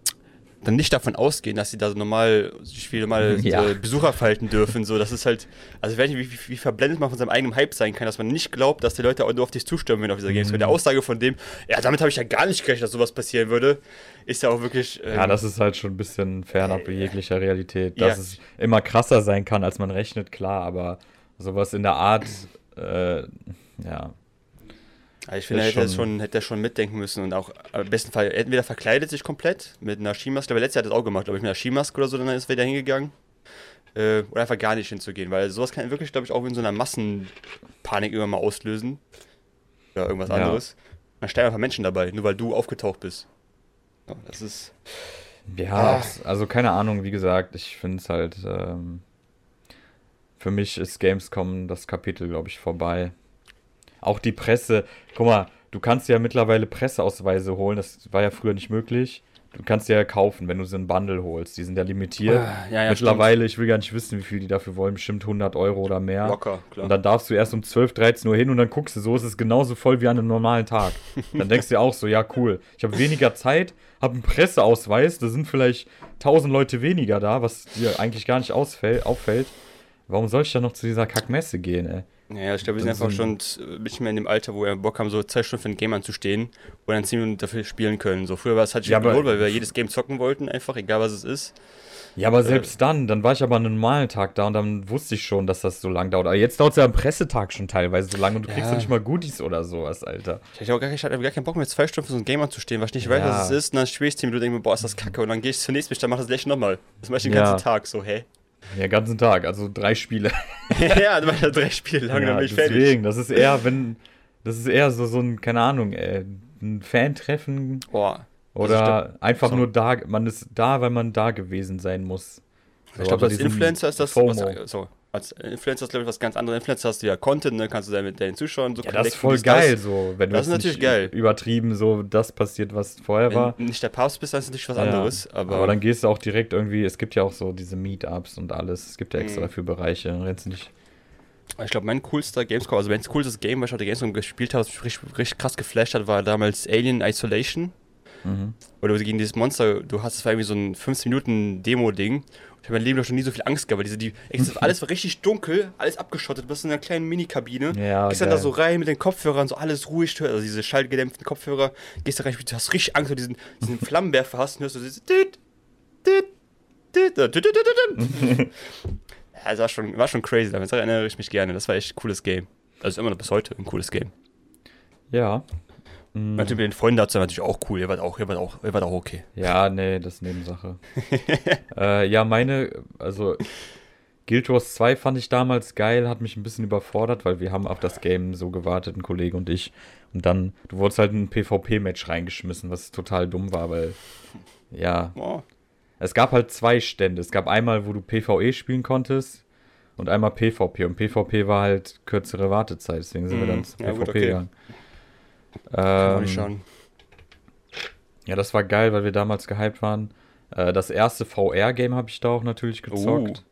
dann nicht davon ausgehen, dass sie da so normal, sich wie normal Ja. äh, Besucher verhalten dürfen. So, das ist halt, also ich weiß nicht, wie, wie, verblendet man von seinem eigenen Hype sein kann, dass man nicht glaubt, dass die Leute auch nur auf dich zustimmen, wenn auf dieser Games. Mhm. Der Aussage von dem, ja, damit habe ich ja gar nicht gerechnet, dass sowas passieren würde, ist ja auch wirklich. Ähm, Ja, das ist halt schon ein bisschen fernab jeglicher Realität. Ja. Dass es immer krasser sein kann, als man rechnet, klar, aber sowas in der Art, äh, ja. Also ich finde, er hätte, schon- schon, hätte er schon mitdenken müssen und auch am besten Fall entweder verkleidet sich komplett mit einer Skimaske. Ich glaube, letztes Jahr hat er das auch gemacht, glaube ich, mit einer Skimaske oder so, dann ist er wieder hingegangen. Äh, oder einfach gar nicht hinzugehen, weil sowas kann wirklich, glaube ich, auch in so einer Massenpanik irgendwann mal auslösen. Oder irgendwas Ja. anderes. Dann sterben einfach Menschen dabei, nur weil du aufgetaucht bist. Ja, das ist. Ja, Ah. also keine Ahnung, wie gesagt, ich finde es halt, ähm, für mich ist Gamescom das Kapitel, glaube ich, vorbei. Auch die Presse, guck mal, du kannst ja mittlerweile Presseausweise holen, das war ja früher nicht möglich. Du kannst ja kaufen, wenn du so einen Bundle holst, die sind ja limitiert. Ah, ja, ja, mittlerweile, ich will gar nicht wissen, wie viel die dafür wollen, bestimmt 100 Euro oder mehr. Locker, klar. Und dann darfst du erst um 12, 13 Uhr hin und dann guckst du, so ist es genauso voll wie an einem normalen Tag. Dann denkst du dir auch so, ja cool, ich habe weniger Zeit, habe einen Presseausweis, da sind vielleicht 1000 Leute weniger da, was dir eigentlich gar nicht auffällt. Warum soll ich dann noch zu dieser Kackmesse gehen, ey? Ja, ich glaube, wir sind einfach schon ein bisschen mehr in dem Alter, wo wir Bock haben, so zwei Stunden für ein Game anzustehen und dann 10 Minuten dafür spielen können. So früher war es halt Ja, cool, weil wir jedes Game zocken wollten, einfach, egal was es ist. Ja, aber selbst dann, dann war ich aber an einem normalen Tag da und dann wusste ich schon, dass das so lang dauert. Aber jetzt dauert es ja am Pressetag schon teilweise so lange und du kriegst Ja. nicht mal Goodies oder sowas, Alter. Ich hatte auch gar, ich hatte gar keinen Bock mehr, zwei Stunden für so ein Game anzustehen, weil ich nicht weiß, Ja. was es ist. Und dann spiele ich 10 Minuten und denke mir, boah, ist das kacke. Und dann gehe ich zunächst mich, dann mach das gleich nochmal. Das mache ich den Ja. ganzen Tag so, hä? Ja, den ganzen Tag, also drei Spiele. ja, dann ich das drei Spiele lang, dann ja, bin ich fertig. deswegen, das ist eher, wenn, das ist eher so, so ein, keine Ahnung, äh, ein Fan-Treffen Boah. oder einfach so. nur da, man ist da, weil man da gewesen sein muss. So, ich glaube, aber als diesen Influencer ist das was, so. Als Influencer ist, glaube ich, was ganz anderes. Influencer hast du ja Content, ne? Kannst du mit deinen Zuschauern so Ja, das ist voll dies, das. geil, so, wenn du Das ist jetzt natürlich geil. übertrieben so das passiert, was vorher war. Wenn nicht der Papst bist, dann ist natürlich was Ja. anderes. Aber, Aber dann gehst du auch direkt irgendwie, es gibt ja auch so diese Meetups und alles. Es gibt ja extra Mhm. dafür Bereiche. Dann rennst du nicht. ich glaube, mein coolster Gamescom, also mein coolstes Game, was ich auf der Gamescom gespielt habe, was mich richtig, richtig krass geflasht hat, war damals Alien Isolation. Mhm. Oder gegen dieses Monster, du hast, es war irgendwie so ein 15 Minuten Demo-Ding. Ich habe mein Leben noch schon nie so viel Angst gehabt, weil diese, die, alles war richtig dunkel, alles abgeschottet, du bist in einer kleinen Mini-Kabine. Ja, gehst dann da geil. so rein mit den Kopfhörern, so alles ruhig, also diese schallgedämpften Kopfhörer, gehst da rein, du hast richtig Angst, wenn du diesen, diesen Flammenwerfer hast und hörst du dieses das war schon, war schon crazy, damit erinnere ich mich gerne, das war echt ein cooles Game. Also immer noch bis heute ein cooles Game. Ja. Mhm. Natürlich mit den Freunden dazu natürlich auch cool, ihr wart auch, ihr wart auch, ihr wart auch okay. Ja, nee, das ist Nebensache. äh, ja, meine, also Guild Wars 2 fand ich damals geil, hat mich ein bisschen überfordert, weil wir haben auf das Game so gewartet, ein Kollege und ich. Und dann, du wurdest halt in ein PvP-Match reingeschmissen, was total dumm war, weil, ja, Oh, es gab halt zwei Stände. Es gab einmal, wo du PvE spielen konntest und einmal PvP. Und PvP war halt kürzere Wartezeit, deswegen sind wir Mhm. dann zu Ja, PvP gut, okay. gegangen. Kann Ähm, schauen. ja, das war geil, weil wir damals gehypt waren. Äh, das erste VR-Game habe ich da auch natürlich gezockt.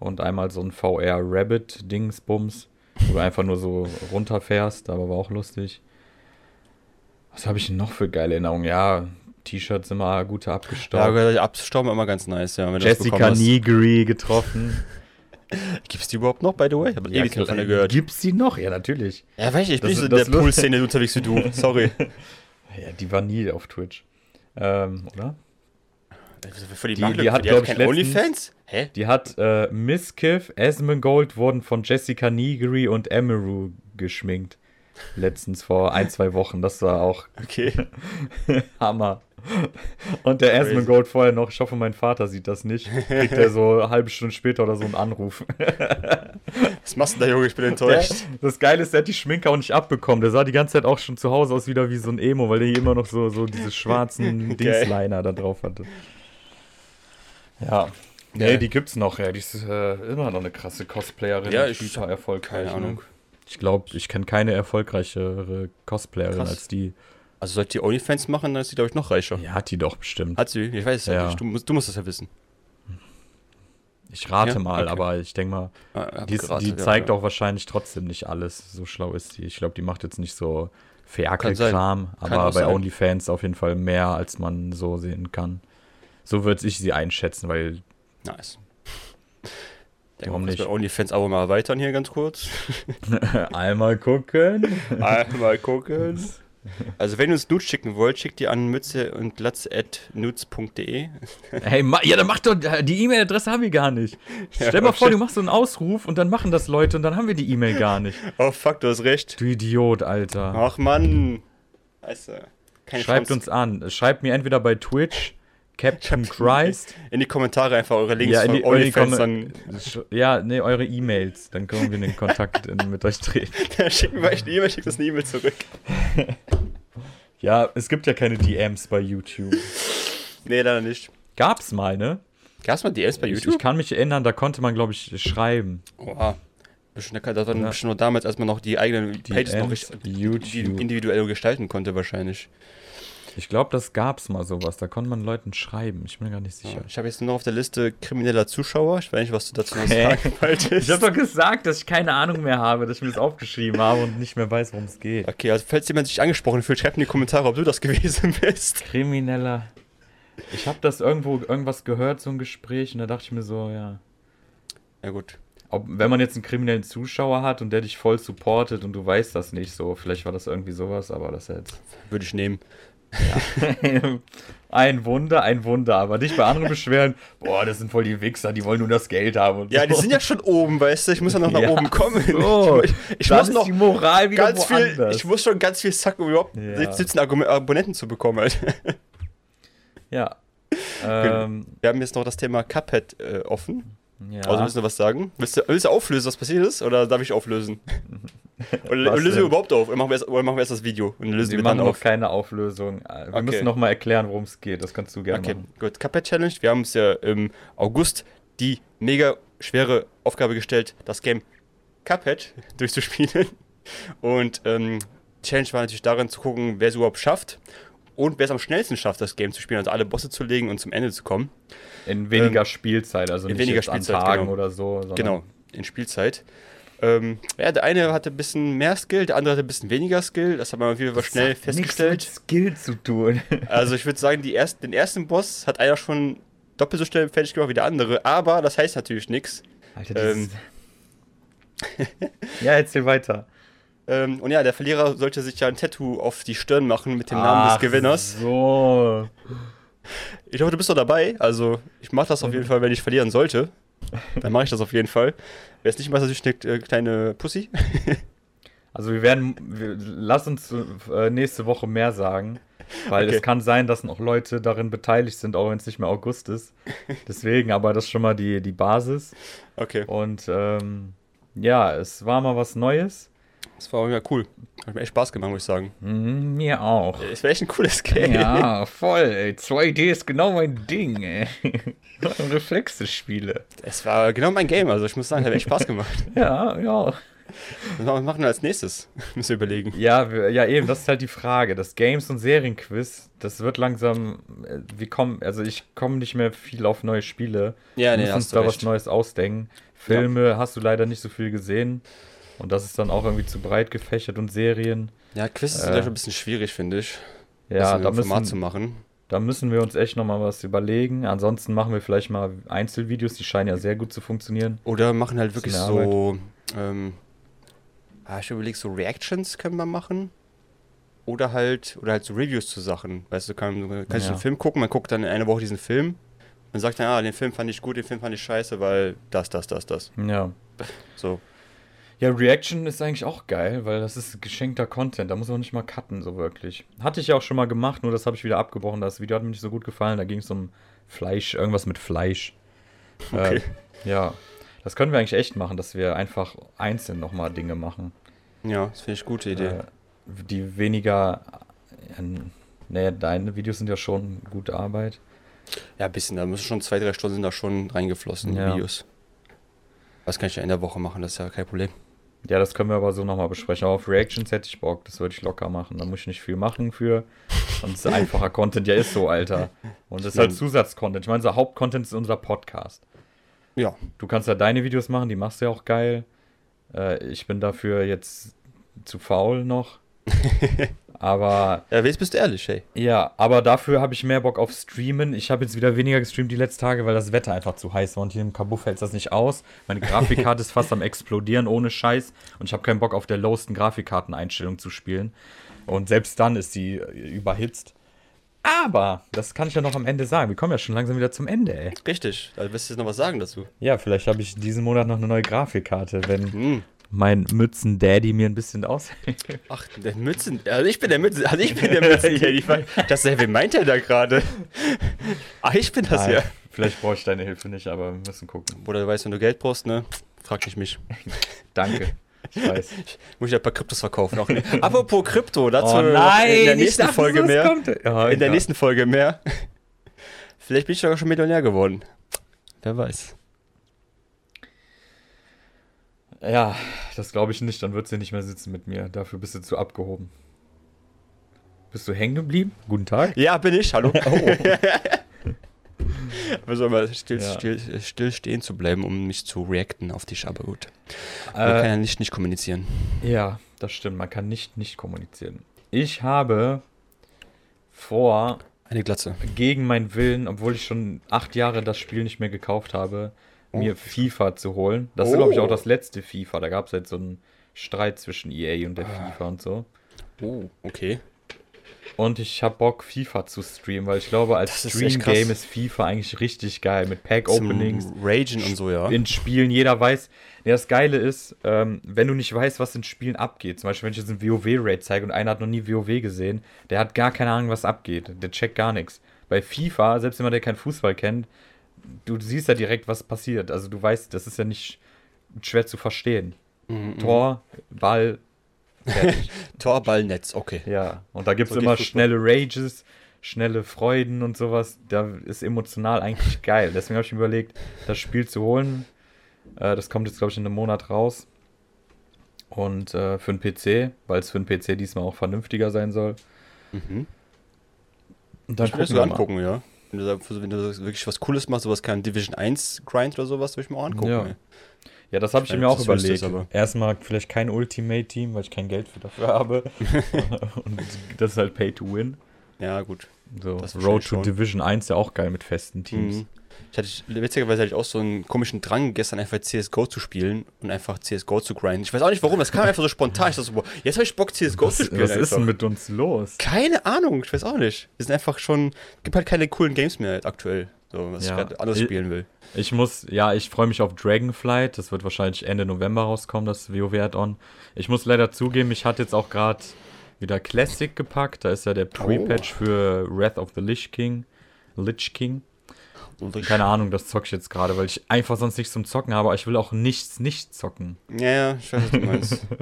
Und einmal so ein VR-Rabbit-Dingsbums, wo du einfach nur so runterfährst, aber war auch lustig. Was habe ich noch für geile Erinnerungen? Ja, T-Shirts immer gute Ja, abgestaubt. aber abstauben immer ganz nice, ja. Jessica. Negri getroffen. Gibt's die überhaupt noch, by the way? Ich habe ewig klar, von der gehört. Gibt's die noch? Ja, natürlich. Ja, weiß ich, ich bin Das- nicht so in der Pool-Szene unterwegs wie du. Sorry. Ja, die war nie auf Twitch. Ähm, oder? Für die, Die- Marke- die hat, die glaub ich, letztens- Onlyfans? Hä? Die hat äh, Miss Kiff, Asmongold wurden von Jessica Negri und Emeru geschminkt. Letztens vor ein, zwei Wochen. Das war auch Okay. Hammer. Und der Crazy. Asmongold vorher noch, ich hoffe, mein Vater sieht das nicht, kriegt er so eine halbe Stunde später oder so einen Anruf. Was machst du da, Junge? Ich bin enttäuscht. Das Geile ist, er hat die Schminke auch nicht abbekommen. Der sah die ganze Zeit auch schon zu Hause aus wieder wie so ein Emo, weil der hier immer noch so, so diese schwarzen Geil. Dingsliner da drauf hatte. Ja. Nee, Geil. die gibt's noch, ja. Die ist äh, immer noch eine krasse Cosplayerin. Ja, ich super erfolgreich. Keine Ahnung. Ne? Ich glaube, ich kenne keine erfolgreichere Cosplayerin Krass. als die. Also sollte die Onlyfans machen, dann ist sie, glaube ich, noch reicher. Ja, hat die doch bestimmt. Hat sie? Ich weiß es ja. Ja. nicht. Du musst, du musst das ja wissen. Ich rate Ja? mal, Okay. aber ich denke mal, Ah, die, ist, geraten, die zeigt ja. auch wahrscheinlich trotzdem nicht alles. So schlau ist die. Ich glaube, die macht jetzt nicht so. Ferkelkram, aber bei sein. OnlyFans auf jeden Fall mehr, als man so sehen kann. So würde ich sie einschätzen, weil Nice. Warum Warum nicht? OnlyFans aber mal erweitern hier ganz kurz. einmal gucken. Einmal gucken. Also wenn ihr uns Nudes schicken wollt, schickt ihr an mütze und glatz.nudes.de. Hey, ja, dann mach doch, die E-Mail-Adresse haben wir gar nicht. Ja, Stell mal vor, du machst so einen Ausruf und dann machen das Leute und dann haben wir die E-Mail gar nicht. Oh fuck, du hast recht. Du Idiot, Alter. Ach Mann. Weißt du, keine Schreibt Chance. uns an. Schreibt mir entweder bei Twitch, Captain Christ. in die Kommentare einfach eure Links Ja, in von die, in OnlyFans, dann, ja, nee, eure E-Mails. Dann können wir den Kontakt in, mit euch treten. dann schicken wir euch eine E-Mail, schickt uns eine E-Mail zurück. Ja, es gibt ja keine DMs bei YouTube. Nee, leider nicht. Gab's mal, ne? Gab's mal DMs bei Ich, YouTube? ich kann mich erinnern, da konnte man, glaube ich, schreiben. Oha. Bestimmt, das war Ja. bestimmt nur damals, als man noch die eigenen Pages noch DMs, richtig YouTube. individuell gestalten konnte, wahrscheinlich. Ich glaube, das gab's mal sowas. Da konnte man Leuten schreiben. Ich bin mir gar nicht Ja. sicher. Ich habe jetzt nur noch auf der Liste krimineller Zuschauer. Ich weiß nicht, was du dazu noch sagen wolltest. Ich habe doch gesagt, dass ich keine Ahnung mehr habe, dass ich mir das aufgeschrieben habe und nicht mehr weiß, worum es geht. Okay, also falls jemand sich angesprochen fühlt, schreibt in die Kommentare, ob du das gewesen bist. Krimineller. Ich habe das irgendwo irgendwas gehört, so ein Gespräch, und da dachte ich mir so, ja. Ja gut. Ob, wenn man jetzt einen kriminellen Zuschauer hat und der dich voll supportet und du weißt das nicht so, vielleicht war das irgendwie sowas, aber das jetzt. Würde ich nehmen. Ja. ein Wunder, ein Wunder, aber nicht bei anderen beschweren, boah, das sind voll die Wichser, die wollen nur das Geld haben. Und Ja, so. die sind ja schon oben, weißt du? Ich muss ja noch nach Ja, oben kommen. so. Ich, ich muss noch die Moral wieder ganz viel, ich muss schon ganz viel zacken, um überhaupt Ja. 17 Argum- Abonnenten zu bekommen. Halt. Ja. Ähm, Wir haben jetzt noch das Thema Cuphead äh, offen. ja. Also müssen wir was sagen? Willst du, willst du auflösen, was passiert ist? Oder darf ich auflösen? oder Was lösen wir überhaupt auf? Oder machen wir erst, oder machen wir erst das Video und lösen wir wir machen dann noch auf? keine Auflösung. Wir Okay. müssen noch mal erklären, worum es geht. Das kannst du gerne Okay, machen. gut. Cuphead Challenge. Wir haben uns ja im August die mega schwere Aufgabe gestellt, das Game Cuphead durchzuspielen. Und ähm, die Challenge war natürlich darin zu gucken, wer es überhaupt schafft und wer es am schnellsten schafft, das Game zu spielen, also alle Bosse zu legen und zum Ende zu kommen. In weniger Spielzeit, also Ähm, in nicht weniger jetzt an Spielzeit, Tagen genau. oder so. Genau, in Spielzeit. Ähm, ja, der eine hatte ein bisschen mehr Skill, der andere hatte ein bisschen weniger Skill. Das haben wir wieder Das schnell hat festgestellt. Nichts mit Skill zu tun. Also ich würde sagen, die erst, den ersten Boss hat einer schon doppelt so schnell fertig gemacht wie der andere. Aber das heißt natürlich nichts. Alter, Ähm. ja, erzähl weiter. Ähm, und ja, der Verlierer sollte sich ja ein Tattoo auf die Stirn machen mit dem Namen Ach des Gewinners. So. Ich hoffe, du bist doch dabei. Also ich mache das auf jeden Fall, wenn ich verlieren sollte. Dann mache ich das auf jeden Fall. Wer es nicht macht, natürlich eine äh, kleine Pussy. Also wir werden, wir, lass uns äh, nächste Woche mehr sagen, weil Okay. es kann sein, dass noch Leute darin beteiligt sind, auch wenn es nicht mehr August ist. Deswegen, aber das ist schon mal die, die Basis. Okay, Und ähm, ja, es war mal was Neues. Das war ja cool. Hat mir echt Spaß gemacht, muss ich sagen. Mhm, mir auch. Es wäre echt ein cooles Game. Ja, voll, ey. 2D ist genau mein Ding, ey. Reflexe-Spiele. Es war genau mein Game, also ich muss sagen, hat mir echt Spaß gemacht. Ja, ja. Was machen wir als nächstes? Müssen wir überlegen. Ja, wir, ja, eben, das ist halt die Frage. Das Games- und Serienquiz, das wird langsam, äh, wir kommen, also ich komme nicht mehr viel auf neue Spiele. Ja, wir nee, müssen uns da was recht. Neues ausdenken. Filme hast du leider nicht so viel gesehen. Und das ist dann auch irgendwie zu breit gefächert und Serien. Ja, Quiz ist Äh, ein bisschen schwierig, finde ich. Ja, da Format zu müssen, machen. da müssen wir uns echt nochmal was überlegen. Ansonsten machen wir vielleicht mal Einzelvideos, die scheinen ja sehr gut zu funktionieren. Oder machen halt wirklich so. Ähm, ah, ich überlege, so Reactions können wir machen. Oder halt, oder halt so Reviews zu Sachen. Weißt du, kann, kannst du Ja. einen Film gucken, man guckt dann in einer Woche diesen Film und sagt dann, ah, den Film fand ich gut, den Film fand ich scheiße, weil das, das, das, das. Ja. So. Ja, Reaction ist eigentlich auch geil, weil das ist geschenkter Content. Da muss man nicht mal cutten, so wirklich. Hatte ich ja auch schon mal gemacht, nur das habe ich wieder abgebrochen. Das Video hat mir nicht so gut gefallen. Da ging es um Fleisch, irgendwas mit Fleisch. Okay. Äh, ja, das können wir eigentlich echt machen, dass wir einfach einzeln nochmal Dinge machen. Ja, das finde ich eine gute Idee. Äh, die weniger. Äh, naja, deine Videos sind ja schon gute Arbeit. Ja, ein bisschen, da müssen schon zwei, drei Stunden sind da schon reingeflossen in die Ja. Videos. Was kann ich ja in der Woche machen, das ist ja kein Problem. Ja, das können wir aber so nochmal besprechen. Aber auf Reactions hätte ich Bock, das würde ich locker machen. Da muss ich nicht viel machen für. Und es ist einfacher Content. Ja, ist so, Alter. Und das ist halt. Zusatzcontent. Ich meine, unser Hauptcontent ist unser Podcast. Ja, Du kannst ja deine Videos machen, die machst du ja auch geil. Äh, ich bin dafür jetzt zu faul noch. aber ja jetzt bist du ehrlich, hey. ja, aber dafür habe ich mehr Bock auf Streamen. Ich habe jetzt wieder weniger gestreamt die letzten Tage, weil das Wetter einfach zu heiß war und hier im Kabuff hält das nicht aus. Meine Grafikkarte ist fast am explodieren ohne Scheiß und ich habe keinen Bock auf der lowsten Grafikkarteneinstellung zu spielen. Und selbst dann ist sie äh, überhitzt. Aber, das kann ich ja noch am Ende sagen. Wir kommen ja schon langsam wieder zum Ende, ey. Richtig, da wirst du jetzt noch was sagen dazu. Ja, vielleicht habe ich diesen Monat noch eine neue Grafikkarte, wenn Hm. Mein Mützen-Daddy mir ein bisschen aushilft. Ach, der Mützen. Also ich bin der Mützen. Also ich bin der Mützen. ich mein, das, wer meint er da gerade? Ach, ich bin das Nein, ja. Vielleicht brauche ich deine Hilfe nicht, aber wir müssen gucken. Bruder, du weißt, wenn du Geld brauchst, ne? Frag nicht mich. Danke. Ich weiß. Muss ich ein paar Kryptos verkaufen. Auch nicht. Apropos Krypto, dazu Oh in der nächsten Folge mehr. Ja, In der ja. nächsten Folge mehr. Vielleicht bin ich sogar schon Millionär geworden. Wer weiß. Ja, das glaube ich nicht. Dann wird sie nicht mehr sitzen mit mir. Dafür bist du zu abgehoben. Bist du hängen geblieben? Guten Tag. Ja, bin ich. Hallo. Oh. Versuch mal still, Ja. still, still stehen zu bleiben, um nicht zu reacten auf dich, aber gut. Man kann Äh, ja nicht, nicht kommunizieren. ja, das stimmt. Man kann nicht nicht kommunizieren. Ich habe vor, Eine Glatze. gegen meinen Willen, obwohl ich schon acht Jahre das Spiel nicht mehr gekauft habe, Oh. mir FIFA zu holen. Das ist, Oh. glaube ich, auch das letzte FIFA. Da gab es halt so einen Streit zwischen EA und der Ah. FIFA und so. Oh, okay. Und ich hab Bock, FIFA zu streamen, weil ich glaube, als ist Stream-Game krass. ist FIFA eigentlich richtig geil. Mit Pack-Openings, Ragen und so, ja. in Spielen, jeder weiß. Ja, das Geile ist, ähm, wenn du nicht weißt, was in Spielen abgeht, zum Beispiel, wenn ich jetzt ein WoW-Raid zeige und einer hat noch nie WoW gesehen, der hat gar keine Ahnung, was abgeht. Der checkt gar nichts. Bei FIFA, selbst jemand, der keinen Fußball kennt, du siehst ja direkt, was passiert. Also du weißt, das ist ja nicht schwer zu verstehen. Mhm, Tor, Ball, fertig. Torballnetz, okay. ja, und da gibt es So immer schnelle Rages, schnelle Freuden und sowas. Da ist emotional eigentlich geil. Deswegen habe ich mir überlegt, das Spiel zu holen. Äh, das kommt jetzt, glaube ich, in einem Monat raus. Und äh, für den PC, weil es für den PC diesmal auch vernünftiger sein soll. Mhm. Und dann Ich gucken wir mal. angucken, ja. Wenn du, wenn du wirklich was Cooles machst, sowas kein Division 1 Grind oder sowas, würde ich mir auch angucken. Ja. ey. Ja, das habe ich Ich mir auch überlegt. aber. Erstmal vielleicht kein Ultimate-Team, weil ich kein Geld für dafür habe. und das ist halt Pay to Win. Ja, gut. So, Das Road to schon. Division 1 ja auch geil mit festen Teams. Mhm. Ich hatte, witzigerweise hatte ich auch so einen komischen Drang, gestern einfach CSGO zu spielen und einfach CSGO zu grinden. Ich weiß auch nicht warum, das kam einfach so spontan. Ich dachte so, boah, jetzt habe ich Bock, CSGO Was, zu spielen. was ist einfach. denn mit uns los? Keine Ahnung, ich weiß auch nicht. Es sind einfach schon, gibt halt keine coolen Games mehr aktuell, so, was Ja. ich gerade anders spielen will. Ich muss, ja, ich freue mich auf Dragonflight. Das wird wahrscheinlich Ende November rauskommen, das WoW-Add-on. Ich muss leider zugeben, ich hatte jetzt auch gerade wieder Classic gepackt. Da ist ja der Pre-Patch für Wrath of the Lich King. Lich King. Und ich- Keine Ahnung, das zocke ich jetzt gerade, weil ich einfach sonst nichts zum Zocken habe, aber ich will auch nichts nicht zocken. Ja, ja, ich weiß, was du meinst.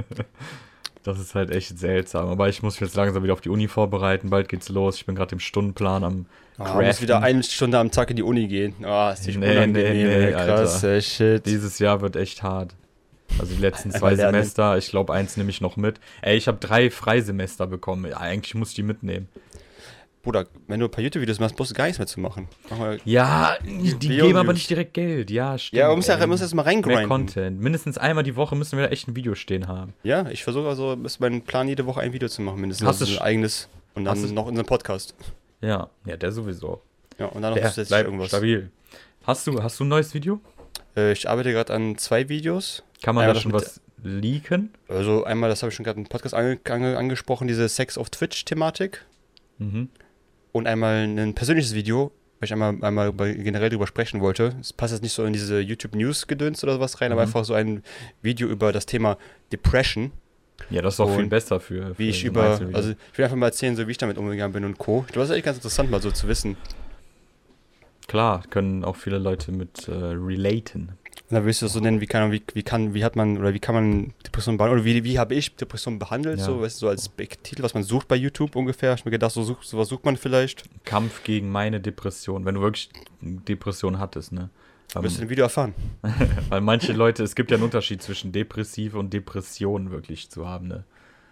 Das ist halt echt seltsam. Aber ich muss mich jetzt langsam wieder auf die Uni vorbereiten. Bald geht's los. Ich bin gerade im Stundenplan am Ah, muss wieder eine Stunde am Tag in die Uni gehen. Ah, ist nicht Nee, unangenehm, nee, nee, krass, ey, shit. Dieses Jahr wird echt hart. Also die letzten zwei. Semester, ich glaube, eins nehme ich noch mit. Ey, ich habe drei Freisemester bekommen. Eigentlich muss ich die mitnehmen. Bruder, wenn du ein paar YouTube-Videos machst, brauchst du gar nichts mehr zu machen. Mach mal Ja, die Video geben aber nicht direkt Geld. Ja, stimmt. Ja, man muss ja, man muss jetzt mal Mehr reingrinden. Content. Mindestens einmal die Woche müssen wir da echt ein Video stehen haben. Ja, ich versuche also, ist mein Plan, jede Woche ein Video zu machen, mindestens. Hast also ein eigenes. Und dann noch unseren Podcast. Ja, ja, der sowieso. Ja, und dann noch zusätzlich irgendwas. stabil. Hast du, hast du ein neues Video? Äh, ich arbeite gerade an zwei Videos. Kann man da schon was leaken? Also einmal, das habe ich schon gerade im Podcast ange ange angesprochen, diese Sex auf Twitch-Thematik. Mhm. Und einmal ein persönliches Video, weil ich einmal, einmal generell drüber sprechen wollte. Es passt jetzt nicht so in diese YouTube-News-Gedöns oder was rein, aber Mhm. einfach so ein Video über das Thema Depression. Ja, das ist auch viel besser für, für Wie ich über, also ich will einfach mal erzählen, so wie ich damit umgegangen bin und Co. Ich glaube, das ist eigentlich ganz interessant, mal so zu wissen. Klar, können auch viele Leute mit äh, relaten. Dann willst du das so nennen, wie kann, wie, wie kann, wie hat man, oder wie kann man Depression behandeln, oder wie, wie habe ich Depression behandelt, Ja. so, weißt du, so als Titel, was man sucht bei YouTube ungefähr. Ich mir gedacht, so such, sowas sucht man vielleicht. Kampf gegen meine Depression, wenn du wirklich Depression hattest, ne? Ähm, Wirst du im Video erfahren. weil manche Leute, es gibt ja einen Unterschied zwischen depressiv und Depression wirklich zu haben, ne?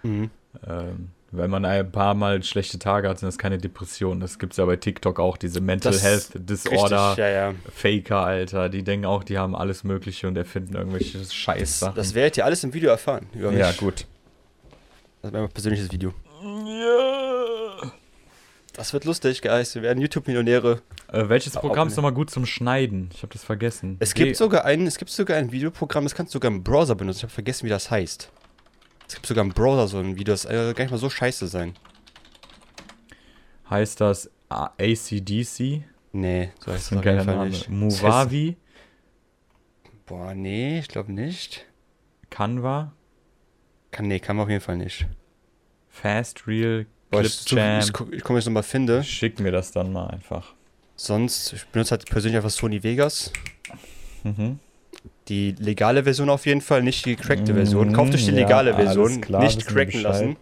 Mhm. Ähm, wenn man ein paar Mal schlechte Tage hat, sind das keine Depressionen. Das gibt es ja bei TikTok auch, diese Mental Das- Health Disorder Richtig, ja, ja. Faker, Alter. Die denken auch, die haben alles Mögliche und erfinden irgendwelche Das, Scheißsachen. das werdet ihr alles im Video erfahren. Über mich. ja, gut. Das wäre mein persönliches Video. Ja. Das wird lustig, Guys. Wir werden YouTube-Millionäre. Äh, welches Programm ist nochmal gut zum Schneiden? Ich habe das vergessen. Es gibt, sogar ein, es gibt sogar ein Videoprogramm, das kannst du sogar im Browser benutzen. Ich habe vergessen, wie das heißt. Es gibt sogar im Browser so ein Video, das soll gar nicht mal so scheiße sein. Heißt das ACDC? Nee, so heißt Das ist auf jeden Fall Name. nicht. Movavi? Boah, nee, ich glaube nicht. Canva? Kann, nee, kann man auf jeden Fall nicht. Fast Real? Boah, ich, Clipchamp? ich, guck- ich komme jetzt nochmal finde. Schick mir das dann mal einfach. Sonst, ich benutze halt persönlich einfach Sony Vegas. Mhm. Die legale Version auf jeden Fall, nicht die gecrackte Version. Kauft euch die Ja, legale alles Version, klar, nicht cracken lassen.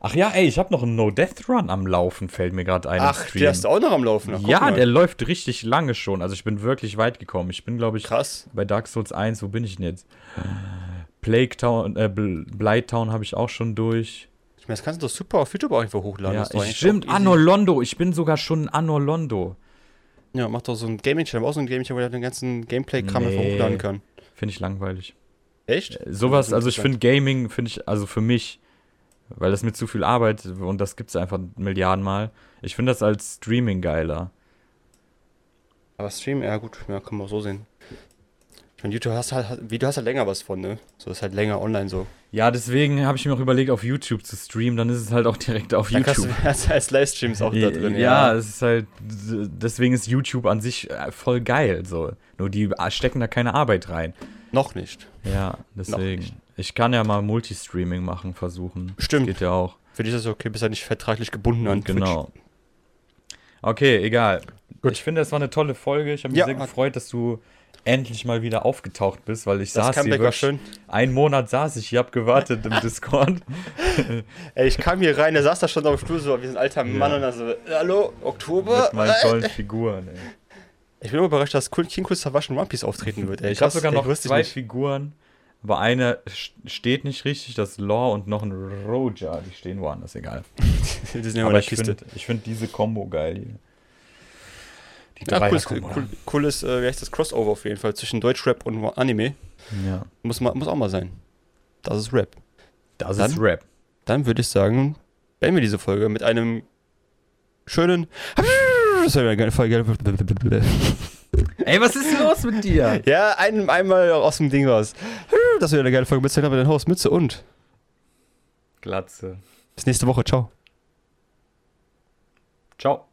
Ach ja, ey, ich habe noch einen No-Death-Run am Laufen, fällt mir gerade ein. Ach, Stream. der ist auch noch am Laufen. Ach, ja, der läuft richtig lange schon. Also ich bin wirklich weit gekommen. Ich bin, glaube ich, Krass. bei Dark Souls 1, wo bin ich denn jetzt? Plague Town, äh, Bl- Blight Town habe ich auch schon durch. Ich meine, das kannst du doch super auf YouTube auch einfach hochladen. Ja, stimmt. Anno Londo. Ich bin sogar schon Anno Londo. Ja, mach doch so ein Gaming-Channel, auch so ein Gaming-Channel, wo er den ganzen Gameplay-Kram einfach Nee. hochladen kann. Finde ich langweilig. Echt? Äh, Sowas, also ich finde Gaming, finde ich, also für mich, weil das mir zu viel Arbeit und das gibt es einfach Milliarden Mal. Ich finde das als Streaming geiler. Aber Stream, ja gut, ja, kann man auch so sehen. Meine, YouTube hast halt, wie du hast halt länger was von, ne? So ist halt länger online so. Ja, deswegen habe ich mir auch überlegt, auf YouTube zu streamen, dann ist es halt auch direkt auf Dann kannst YouTube. du hast als Livestreams auch da drin. ja, es ist halt, deswegen ist YouTube an sich äh, voll geil, so. Nur die stecken da keine Arbeit rein. Noch nicht. Ja, deswegen. nicht. Ich kann ja mal Multistreaming machen, versuchen. Stimmt. Geht ja auch. Für dich ist das okay, bist ja nicht vertraglich gebunden an Twitch. Genau. Okay, egal. Gut. Ich finde, es war eine tolle Folge. Ich habe mich Ja. sehr gefreut, dass du endlich mal wieder aufgetaucht bist, weil ich Das saß hier Comeback war wirklich, schön. einen Monat saß ich hier, hab gewartet im Discord. Ey, ich kam hier rein, der saß da schon auf dem Stuhl so wie ein alter Mann und dann so, hallo, Oktober? mit meinen tollen Figuren, ey. Ich bin überrascht, dass Cool- King Cool Savage in One Piece auftreten wird. Ey, Ich habe sogar ey, noch zwei nicht. Figuren, aber eine st- steht nicht richtig, das Law und noch ein Roja, die stehen woanders, egal. Aber ich finde ich find diese Combo geil hier. Die Ja, cool, ist, Dreier-Kombo. cool, cool ist, äh, wie heißt das, Crossover auf jeden Fall zwischen Deutschrap und Anime. Ja, Muss, ma- muss auch mal sein. Das ist Rap. das Dann- ist Rap. Dann würde ich sagen, beenden wir diese Folge mit einem schönen. Das war eine geile Folge. Ey, was ist los mit dir? Ja, ein, einmal aus dem Ding raus. Das wäre eine geile Folge mit Stand-Up in den Haus, Mütze und. Glatze. Bis nächste Woche. Ciao. Ciao.